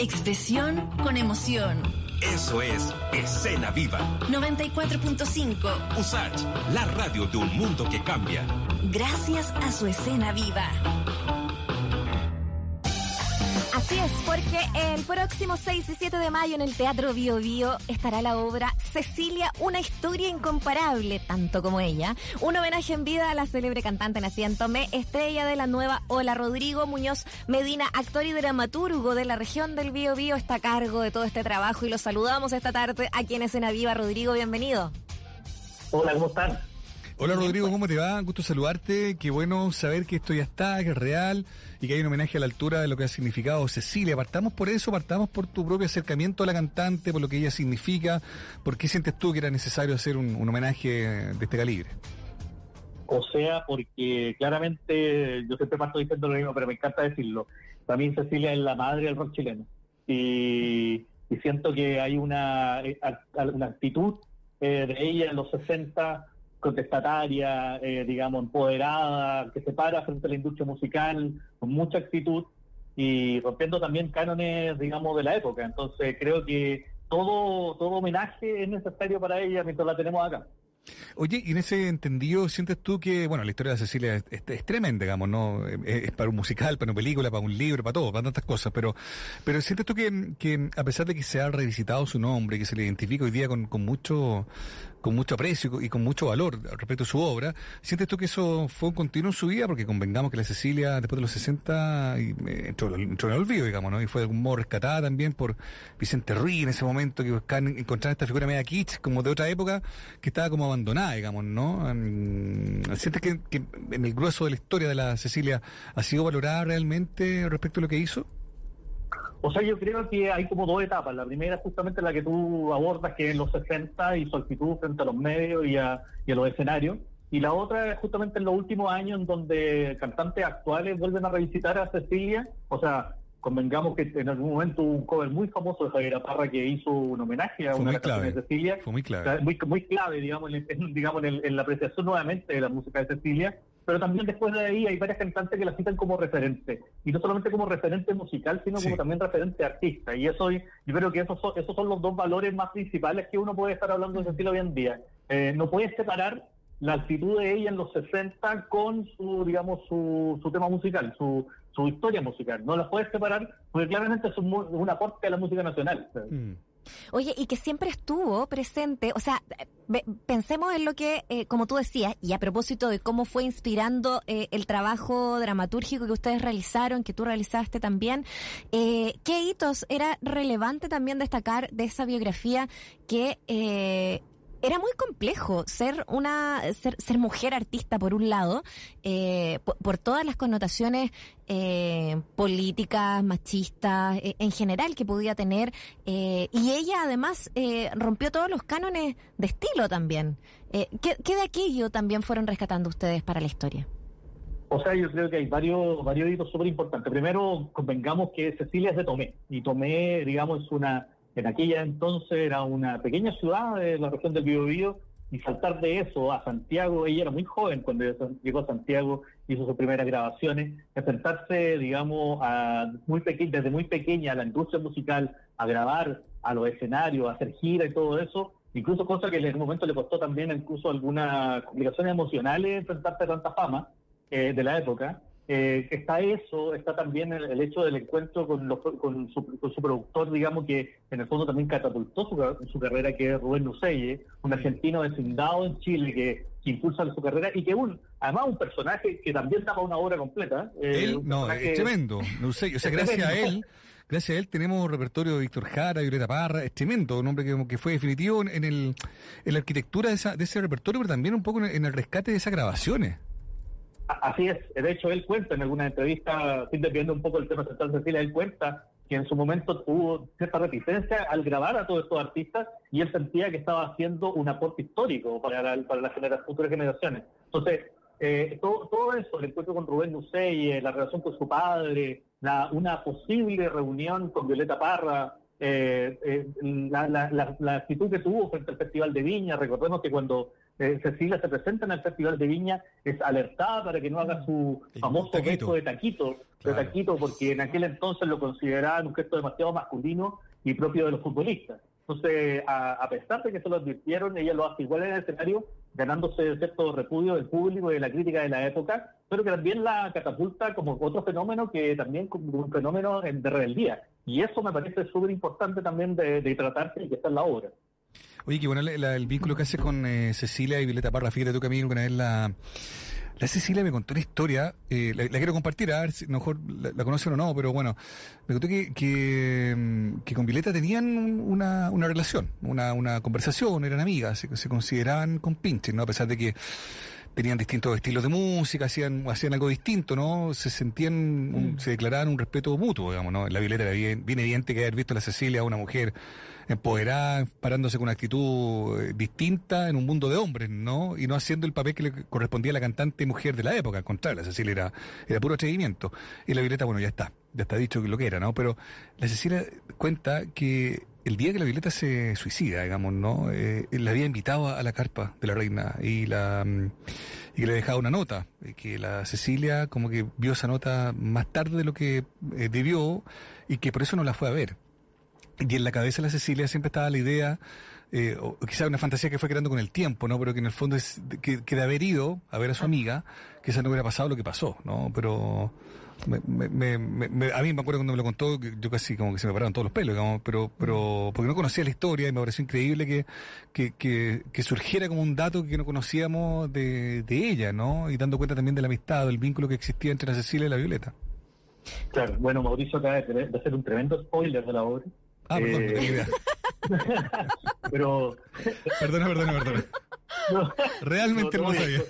Expresión con emoción. Eso es Escena Viva. 94.5. Usach, la radio de un mundo que cambia. Gracias a su escena viva. Así es, porque el próximo 6 y 7 de mayo en el Teatro Bio Bio estará la obra Cecilia, una historia incomparable, tanto como ella. Un homenaje en vida a la célebre cantante nacida en Tomé, estrella de la nueva Hola Rodrigo Muñoz Medina, actor y dramaturgo de la región del Bio Bio, está a cargo de todo este trabajo y lo saludamos esta tarde aquí en Escena Viva. Rodrigo, bienvenido. Hola, ¿cómo están? Hola Rodrigo, ¿cómo te va? Gusto saludarte. Qué bueno saber que esto ya está, que es real y que hay un homenaje a la altura de lo que ha significado Cecilia. Partamos por eso, partamos por tu propio acercamiento a la cantante, por lo que ella significa. ¿Por qué sientes tú que era necesario hacer un, homenaje de este calibre? O sea, porque claramente yo siempre parto diciendo lo mismo, pero me encanta decirlo. También Cecilia es la madre del rock chileno. Y, siento que hay una, eh, una actitud eh, de ella en los 60 contestataria, eh, digamos, empoderada, que se para frente a la industria musical con mucha actitud y rompiendo también cánones, digamos, de la época. Entonces creo que todo, todo homenaje es necesario para ella mientras la tenemos acá. Oye, y en ese entendido, ¿sientes tú que, bueno, la historia de Cecilia es, tremenda, digamos, ¿no? Es, para un musical, para una película, para un libro, para todo, para tantas cosas, pero, pero ¿sientes tú que, que a pesar de que se ha revisitado su nombre, que se le identifica hoy día con, con mucho, con mucho aprecio y con mucho valor respecto a su obra, ¿sientes tú que eso fue un continuo en su vida? Porque convengamos que la Cecilia, después de los 60, y, eh, entró, entró, en el olvido, digamos, ¿no? Y fue de algún modo rescatada también por Vicente Ruiz en ese momento, que buscaban encontrar esta figura media kitsch, como de otra época, que estaba como abandonada, digamos, ¿no? ¿Sientes que, que en el grueso de la historia de la Cecilia ha sido valorada realmente respecto a lo que hizo? O sea, yo creo que hay como dos etapas. La primera es justamente la que tú abordas, que es en los 60 y su actitud frente a los medios y a, los escenarios. Y la otra es justamente en los últimos años en donde cantantes actuales vuelven a revisitar a Cecilia. O sea, convengamos que en algún momento hubo un cover muy famoso de Javier Parra que hizo un homenaje a una canción de Cecilia. Fue muy clave. Muy, muy clave, digamos, en, digamos en, la apreciación nuevamente de la música de Cecilia pero también después de ahí hay varias cantantes que la citan como referente, y no solamente como referente musical, sino como también referente artista, y eso yo creo que esos son, esos son los dos valores más principales que uno puede estar hablando de estilo hoy en día. Eh, no puedes separar la actitud de ella en los 60 con su, digamos, su, su tema musical, su, su historia musical. No las puedes separar porque claramente es un, un aporte a la música nacional. Mm. Oye, y que siempre estuvo presente, o sea, pensemos en lo que, eh, como tú decías, y a propósito de cómo fue inspirando eh, el trabajo dramatúrgico que ustedes realizaron, que tú realizaste también, eh, ¿qué hitos era relevante también destacar de esa biografía que era muy complejo ser una ser, mujer artista por un lado eh, por, todas las connotaciones eh, políticas machistas eh, en general que podía tener y ella además rompió todos los cánones de estilo también ¿qué, ¿qué, de aquello también fueron rescatando ustedes para la historia? O sea, yo creo que hay varios varios hitos súper importantes. Primero, convengamos que Cecilia es de Tomé, y Tomé, digamos, es una en aquella entonces era una pequeña ciudad de la región del Biobío y saltar de eso a Santiago, ella era muy joven cuando llegó a Santiago, hizo sus primeras grabaciones, enfrentarse, digamos, a muy desde muy pequeña a la industria musical, a grabar a los escenarios, a hacer gira y todo eso, incluso cosa que en el momento le costó también incluso algunas complicaciones emocionales enfrentarse a tanta fama eh, de la época, eh, está eso, está también el, hecho del encuentro con, con, su, productor, digamos, que en el fondo también catapultó su, carrera, que es Rubén Lucelle, un argentino vecindado en Chile que, impulsa su carrera y que un, además un personaje que también tapa una obra completa. Eh, él, no, es tremendo, Lucelle, o sea, gracias a él. Gracias a él tenemos un repertorio de Víctor Jara, Violeta Parra, es tremendo, un hombre que, que fue definitivo en, el, en la arquitectura de, esa, de ese repertorio, pero también un poco en el rescate de esas grabaciones. Así es, de hecho él cuenta en alguna entrevista, dependiendo un poco del tema central Cecilia, él cuenta que en su momento tuvo cierta reticencia al grabar a todos estos artistas y él sentía que estaba haciendo un aporte histórico para, para las futuras generaciones. Entonces, eh, todo, todo eso, el encuentro con Rubén Nucey, la relación con su padre, la, una posible reunión con Violeta Parra, eh, eh, la, la, la, actitud que tuvo frente al Festival de Viña, recordemos que cuando eh, Cecilia se presenta en el Festival de Viña, es alertada para que no haga su El famoso gesto de taquito, Claro. de taquito, porque en aquel entonces lo consideraban un gesto demasiado masculino y propio de los futbolistas. Entonces, a, a pesar de que se lo advirtieron, ella lo hace igual en el escenario, ganándose cierto repudio del público y de la crítica de la época, pero que también la catapulta como otro fenómeno que también como un fenómeno en- de rebeldía. Y eso me parece súper importante también de, de tratarse y que está en la obra. Oye, qué bueno la- la- el vínculo que hace con eh, Cecilia y Violeta Parra. Fíjate tú que a mí una vez la, la Cecilia me contó una historia, eh, la, la quiero compartir, a ver si a mejor la, conocen o no, pero bueno, me contó que, que, mm, que con Violeta tenían un- una, una relación, una, una conversación, eran amigas, se, se consideraban compinches, ¿no? A pesar de que tenían distintos estilos de música, hacían, hacían algo distinto, ¿no? Se sentían, un- se declaraban un respeto mutuo, digamos, ¿no? La Violeta era bien, bien evidente que haber visto a la Cecilia, una mujer empoderada, parándose con una actitud eh, distinta en un mundo de hombres, ¿no? Y no haciendo el papel que le correspondía a la cantante mujer de la época, al contrario, la Cecilia era, era puro atrevimiento. Y la Violeta, bueno, ya está, ya está dicho lo que era, ¿no? Pero la Cecilia cuenta que el día que la Violeta se suicida, digamos, ¿no? Eh, la había invitado a la carpa de la reina y la mm, y le dejaba una nota, eh, que la Cecilia como que vio esa nota más tarde de lo que debió y que por eso no la fue a ver. Y en la cabeza de la Cecilia siempre estaba la idea, eh, o quizás una fantasía que fue creando con el tiempo, ¿no? Pero que en el fondo es que, que de haber ido a ver a su amiga, quizás no hubiera pasado lo que pasó, ¿no? Pero me- me- me- a mí me acuerdo cuando me lo contó, que yo casi como que se me pararon todos los pelos, digamos, pero, pero porque no conocía la historia y me pareció increíble que, que, que, que surgiera como un dato que no conocíamos de, de ella, ¿no? Y dando cuenta también de la amistad, del vínculo que existía entre la Cecilia y la Violeta. Claro, bueno, Mauricio acaba de hacer un tremendo spoiler de la obra. Ah, perdón, Eh, no tenía idea. Pero Perdona, perdona, perdona. no, Realmente no, no, lo sabía.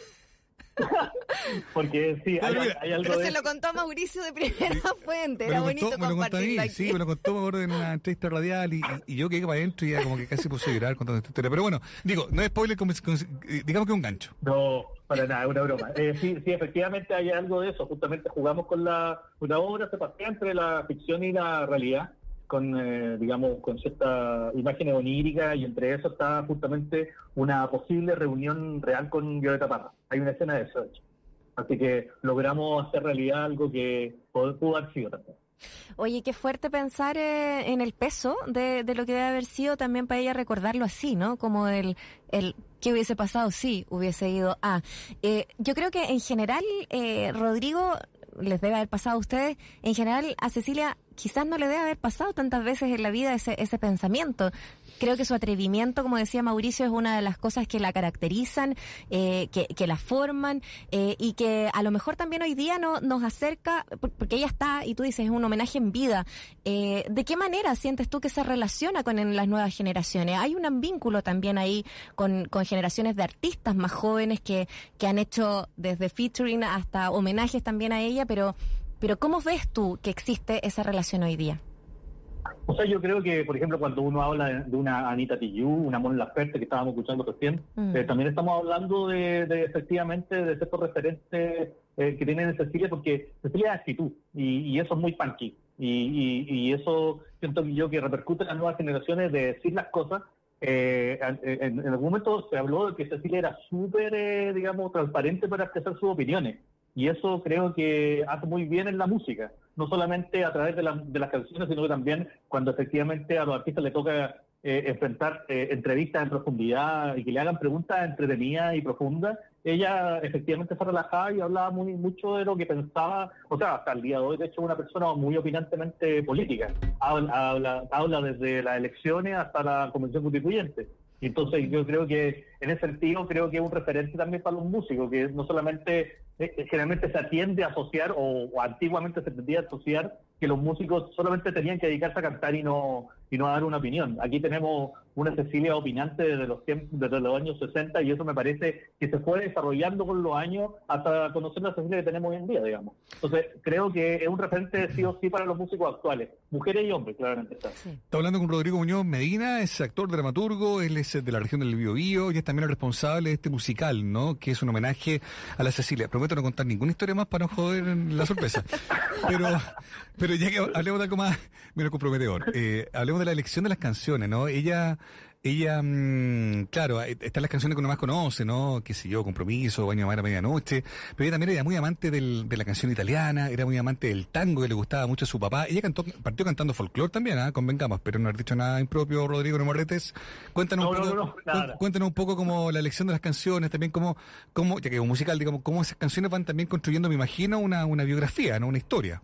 porque sí, hay, Pero mira, hay algo Pero de se lo contó a Mauricio de primera fuente. Me Era lo bonito contó, me lo contó a compartirlo mí, aquí. sí, me lo contó me acuerdo, en una entrevista radial y, y yo quedé para adentro y ya como que casi puse a llorar contando esta historia. Pero bueno, digo, no es spoiler, como- como- digamos que es un gancho. No, para nada, una broma. Eh, sí, sí, efectivamente hay algo de eso. Justamente jugamos con la una obra se pasea entre la ficción y la realidad, con eh, digamos con ciertas imágenes oníricas y entre eso está justamente una posible reunión real con Violeta Parra. Hay una escena de eso. hecho. Así que logramos hacer realidad algo que pudo haber sido también. Oye, qué fuerte pensar eh, en el peso de, de lo que debe haber sido también para ella recordarlo así, ¿no? Como el, el qué hubiese pasado si hubiese ido a. Eh, yo creo que en general, eh, Rodrigo, les debe haber pasado a ustedes, en general a Cecilia quizás no le debe haber pasado tantas veces en la vida ese, ese pensamiento. Creo que su atrevimiento, como decía Mauricio, es una de las cosas que la caracterizan, eh, que, que la forman eh, y que a lo mejor también hoy día no, nos acerca, por- porque ella está, y tú dices, es un homenaje en vida. Eh, ¿De qué manera sientes tú que se relaciona con las nuevas generaciones? Hay un vínculo también ahí con, con generaciones de artistas más jóvenes que, que han hecho desde featuring hasta homenajes también a ella, pero, pero ¿cómo ves tú que existe esa relación hoy día? O sea, yo creo que, por ejemplo, cuando uno habla de, una Anita Tijoux, una Mon Laferte que estábamos escuchando recién, Mm. eh, también estamos hablando de, de, efectivamente de ciertos referentes eh, que tienen Cecilia, porque Cecilia es actitud y, y eso es muy punky. Y, y, y eso siento que yo que repercute en las nuevas generaciones de decir las cosas. Eh, en, en algún momento se habló de que Cecilia era súper, eh, digamos, transparente para expresar sus opiniones. Y eso creo que hace muy bien en la música, no solamente a través de, la- de las canciones, sino que también cuando efectivamente a los artistas les toca eh, enfrentar eh, entrevistas en profundidad y que le hagan preguntas entretenidas y profundas, ella efectivamente fue relajada y hablaba muy mucho de lo que pensaba, o sea, hasta el día de hoy, de hecho, una persona muy opinantemente política. Habla, habla, habla desde las elecciones hasta la convención constituyente. Entonces yo creo que en ese sentido creo que es un referente también para los músicos, que no solamente eh, generalmente se atiende a asociar o, o antiguamente se tendía a asociar que los músicos solamente tenían que dedicarse a cantar y no y no a dar una opinión. Aquí tenemos una Cecilia opinante desde los tiempos, desde los años 60 y eso me parece que se fue desarrollando con los años hasta conocer la Cecilia que tenemos hoy en día, digamos. Entonces creo que es un referente sí o sí para los músicos actuales, mujeres y hombres, claramente está. Está hablando con Rodrigo Muñoz Medina, es actor, dramaturgo, él es de la región del Biobío y es también el responsable de este musical, ¿no? Que es un homenaje a la Cecilia. Prometo no contar ninguna historia más para no joder la sorpresa. Pero, pero ya que hablemos de algo más menos comprometedor, eh, hablemos de la elección de las canciones, ¿no? Ella ella, mm, claro, eh, están las canciones que uno más conoce, ¿no? Qué sé yo, Compromiso, Baño de Mar a Medianoche, pero ella también era muy amante del, de la canción italiana, era muy amante del tango que le gustaba mucho a su papá. Ella cantó, partió cantando folclore también, ¿ah? Convengamos, pero no has dicho nada impropio, Rodrigo Morretes. Cuéntanos, un poco, cuéntanos un poco como la elección de las canciones, también como, como ya que un musical, digamos, cómo esas canciones van también construyendo, me imagino, una, una biografía, ¿no? Una historia.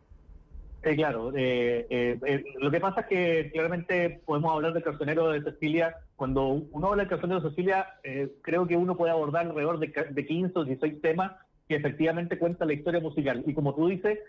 Sí, claro. Eh, eh, eh, lo que pasa es que claramente podemos hablar del cancionero de Cecilia. Cuando uno habla del cancionero de Cecilia, creo que uno puede abordar alrededor de, de 15 o 16 temas que efectivamente cuentan la historia musical. Y como tú dices,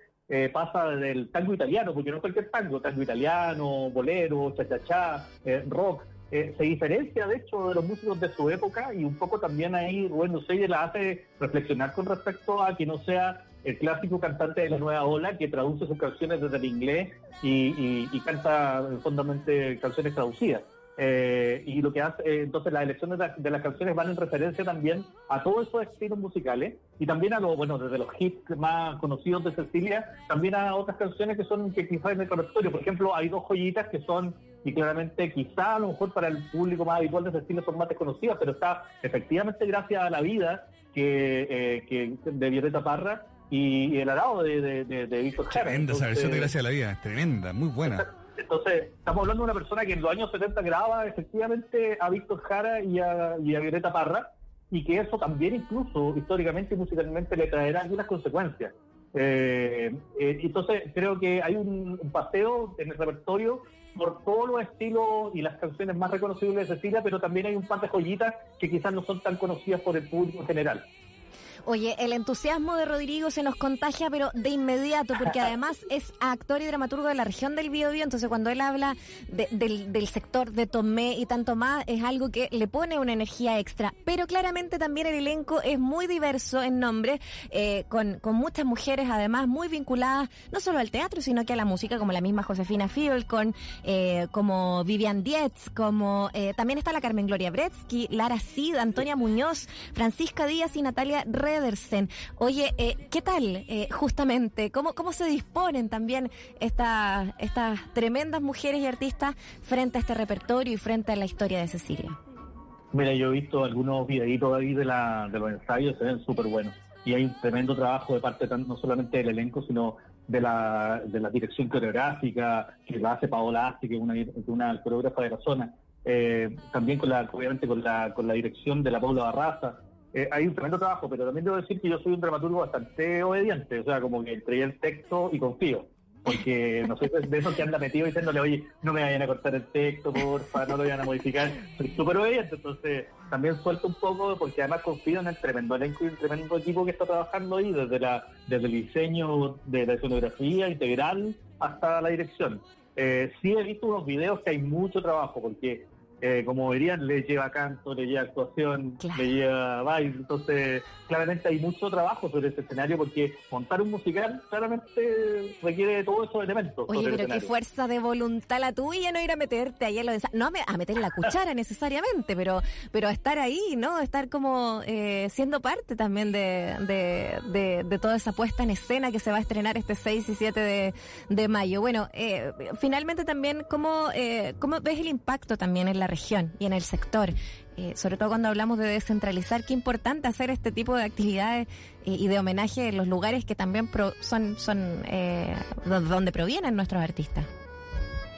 pasa del tango italiano, porque no cualquier tango, tango italiano, bolero, cha-cha-cha, rock. se diferencia, de hecho, de los músicos de su época y un poco también ahí Rubén Dusseyer la hace reflexionar con respecto a que no sea el clásico cantante de la nueva ola que traduce sus canciones desde el inglés y, canta fondamentalmente canciones traducidas. Eh, y lo que hace, eh, entonces las elecciones de, las canciones van en referencia también a todos esos estilos musicales y también a los, bueno, desde los hits más conocidos de Cecilia, también a otras canciones que son que quizás en el repertorio. Por ejemplo, hay dos joyitas que son, y claramente quizá a lo mejor para el público más habitual de Cecilia son más desconocidas, pero está efectivamente gracias a la vida que, eh, que de Violeta Parra, y, el arado de, de, Víctor Jara. Tremenda esa versión de Gracia a la Vida, tremenda, muy buena. Entonces, estamos hablando de una persona que en los años 70 grababa efectivamente a Víctor Jara y a, y a Violeta Parra, y que eso también incluso históricamente y musicalmente le traerá algunas consecuencias. Eh, eh, entonces, creo que hay un, paseo en el repertorio por todos los estilos y las canciones más reconocibles de Cecilia, pero también hay un par de joyitas que quizás no son tan conocidas por el público en general. Oye, el entusiasmo de Rodrigo se nos contagia, pero de inmediato, porque además es actor y dramaturgo de la región del Biobío, entonces cuando él habla del, sector de Tomé y tanto más, es algo que le pone una energía extra. Pero claramente también el elenco es muy diverso en nombre, eh, con, muchas mujeres además muy vinculadas no solo al teatro, sino que a la música, como la misma Josefina Fiol, con, eh, como Vivian Dietz, como eh, también está la Carmen Gloria Bretsky, Lara Cid, Antonia Muñoz, Francisca Díaz y Natalia Red Oye, eh, ¿qué tal eh, justamente? ¿Cómo, ¿Cómo se disponen también estas estas tremendas mujeres y artistas frente a este repertorio y frente a la historia de Cecilia? Mira, yo he visto algunos videitos ahí de, la, de los ensayos, se ven súper buenos. Y hay un tremendo trabajo de parte no solamente del elenco, sino de la, de la dirección coreográfica, que la hace Paola Asti, que es una, una coreógrafa de la zona. Eh, también con la, obviamente con la, con la dirección de la Paula Barraza, eh, hay un tremendo trabajo, pero también debo decir que yo soy un dramaturgo bastante obediente, o sea, como que entregué el texto y confío. Porque no soy de esos que anda metido diciéndole, oye, no me vayan a cortar el texto, porfa, no lo vayan a modificar. Soy súper obediente, entonces también suelto un poco, porque además confío en el tremendo elenco y el tremendo equipo que está trabajando ahí, desde, la, desde el diseño de la escenografía integral hasta la dirección. Eh, sí he visto unos videos que hay mucho trabajo, porque eh, como verían, le lleva canto, le lleva actuación, le lleva baile. Entonces, claramente hay mucho trabajo sobre ese escenario porque montar un musical claramente requiere de todos esos elementos. Oye, pero qué fuerza de voluntad la tuya no ir a meterte ahí en lo de... No a meter la cuchara necesariamente, pero pero a estar ahí, ¿no? Estar como eh, siendo parte también de, de, toda esa puesta en escena que se va a estrenar este 6 y 7 de, mayo. Bueno, eh, finalmente también, ¿cómo, ¿cómo ves el impacto también en la región y en el sector. Eh, sobre todo cuando hablamos de descentralizar, qué importante hacer este tipo de actividades eh, y de homenaje en los lugares que también son, son eh, donde provienen nuestros artistas.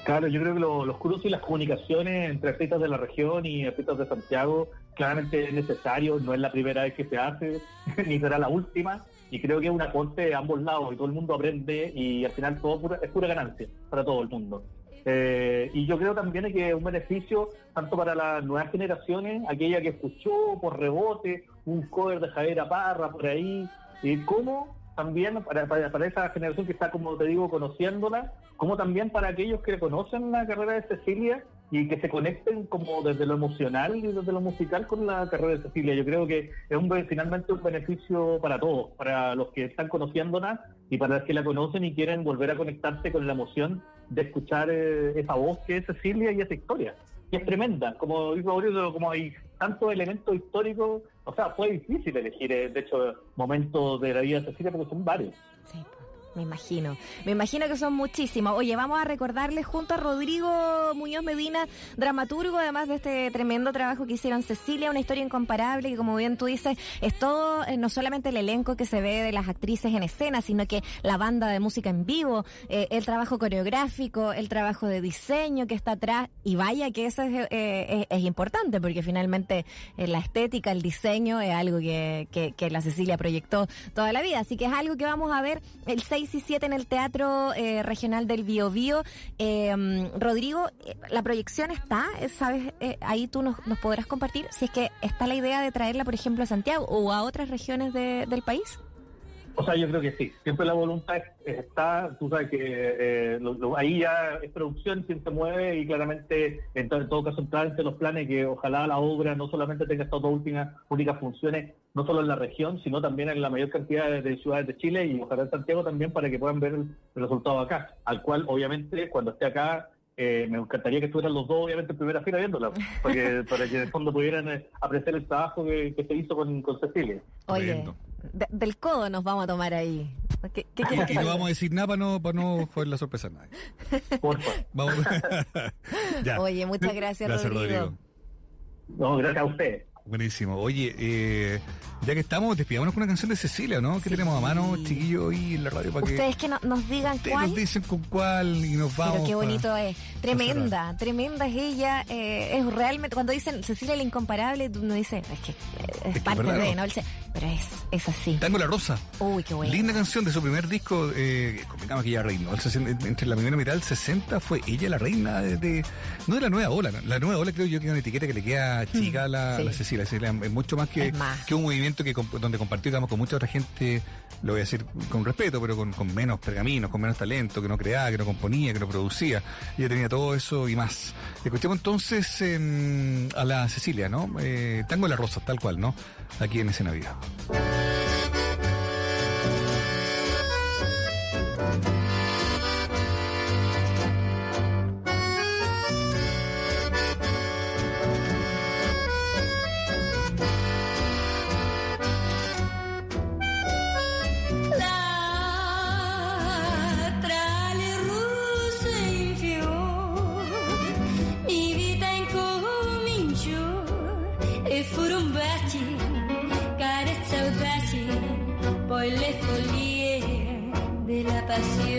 Claro, yo creo que los cruces y las comunicaciones entre artistas de la región y artistas de Santiago claramente es necesario, no es la primera vez que se hace, ni será la última, y creo que es un aporte de ambos lados y todo el mundo aprende y al final todo es pura ganancia para todo el mundo. Eh, y yo creo también que es un beneficio tanto para las nuevas generaciones, aquella que escuchó por rebote un cover de Javier Parra por ahí, y como también para, para, esa generación que está, como te digo, conociéndola, como también para aquellos que conocen la carrera de Cecilia y que se conecten como desde lo emocional y desde lo musical con la carrera de Cecilia. Yo creo que es un finalmente un beneficio para todos, para los que están conociéndola y para los que la conocen y quieren volver a conectarse con la emoción de escuchar eh, esa voz que es Cecilia y esa historia. Y es tremenda, como digo, como hay tantos elementos históricos, o sea, fue difícil elegir, eh, de hecho, momentos de la vida de Cecilia porque son varios. Sí. Me imagino, me imagino que son muchísimos. Oye, vamos a recordarles junto a Rodrigo Muñoz Medina, dramaturgo, además de este tremendo trabajo que hicieron Cecilia, una historia incomparable, que como bien tú dices, es todo, eh, no solamente el elenco que se ve de las actrices en escena, sino que la banda de música en vivo, eh, el trabajo coreográfico, el trabajo de diseño que está atrás, y vaya que eso es, eh, importante, porque finalmente la estética, el diseño es algo que, que, que la Cecilia proyectó toda la vida, así que es algo que vamos a ver el 6 6 y 7 en el Teatro eh, Regional del Bio Bio. Eh, Rodrigo, eh, la proyección está, ¿sabes? ahí tú nos, nos, podrás compartir si es que está la idea de traerla, por ejemplo, a Santiago o a otras regiones de, del país. O sea, yo creo que sí. Siempre la voluntad está, tú sabes que eh, ahí ya es producción quien se mueve y claramente en todo, caso entrar entre los planes que ojalá la obra no solamente tenga estas dos últimas, únicas funciones, no solo en la región, sino también en la mayor cantidad de, ciudades de Chile y ojalá en Santiago también para que puedan ver el, resultado acá, al cual obviamente cuando esté acá eh, me encantaría que estuvieran los dos, obviamente, en primera fila viéndola, para que, para que en el fondo pudieran eh, apreciar el trabajo que, se hizo con, con Cecilia. Oye, del codo nos vamos a tomar ahí. ¿Qué, y no vamos a decir nada para no, para no la sorpresa a nadie. Por favor. Oye, muchas gracias, gracias Rodrigo. No, gracias a usted. Buenísimo. Oye, eh, ya que estamos, despidámonos con una canción de Cecilia, ¿no? ¿Qué tenemos a mano, chiquillo, ahí en la radio para Ustedes que, nos digan Ustedes cuál. nos dicen con cuál y nos vamos. Pero qué bonito es. Tremenda, tremenda es ella. Eh, es realmente, cuando dicen Cecilia la incomparable, uno dice, es que es, es parte de, ¿no? pero es, es así. Tango la Rosa. Uy, qué bueno. Linda canción de su primer disco, eh, convengamos que ella reinó. Entre la primera mitad del 60 fue ella la reina de, no de la nueva ola. La nueva ola creo yo que es una etiqueta que le queda chica a la, la Cecilia. Es mucho más que, que un movimiento que donde compartió digamos, con mucha otra gente, lo voy a decir con respeto, pero con, con menos pergaminos, con menos talento, que no creaba, que no componía, que no producía. Ella tenía todo eso y más. Escuchemos entonces em, a la Cecilia, ¿no? Eh, Tango la Rosa, tal cual, ¿no? Aquí en Escena Vida. as you.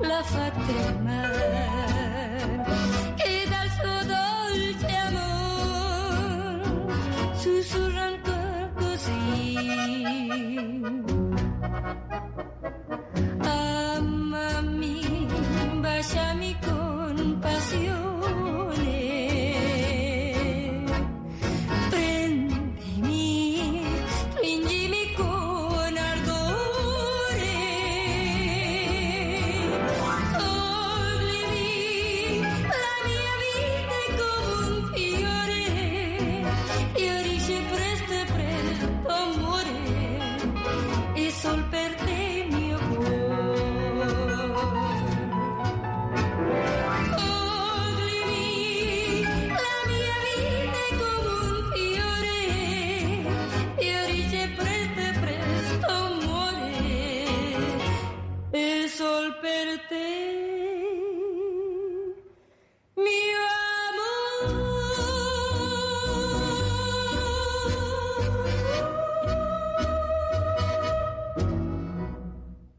la fa tremare e dal suo dolce amore sussurra ancora così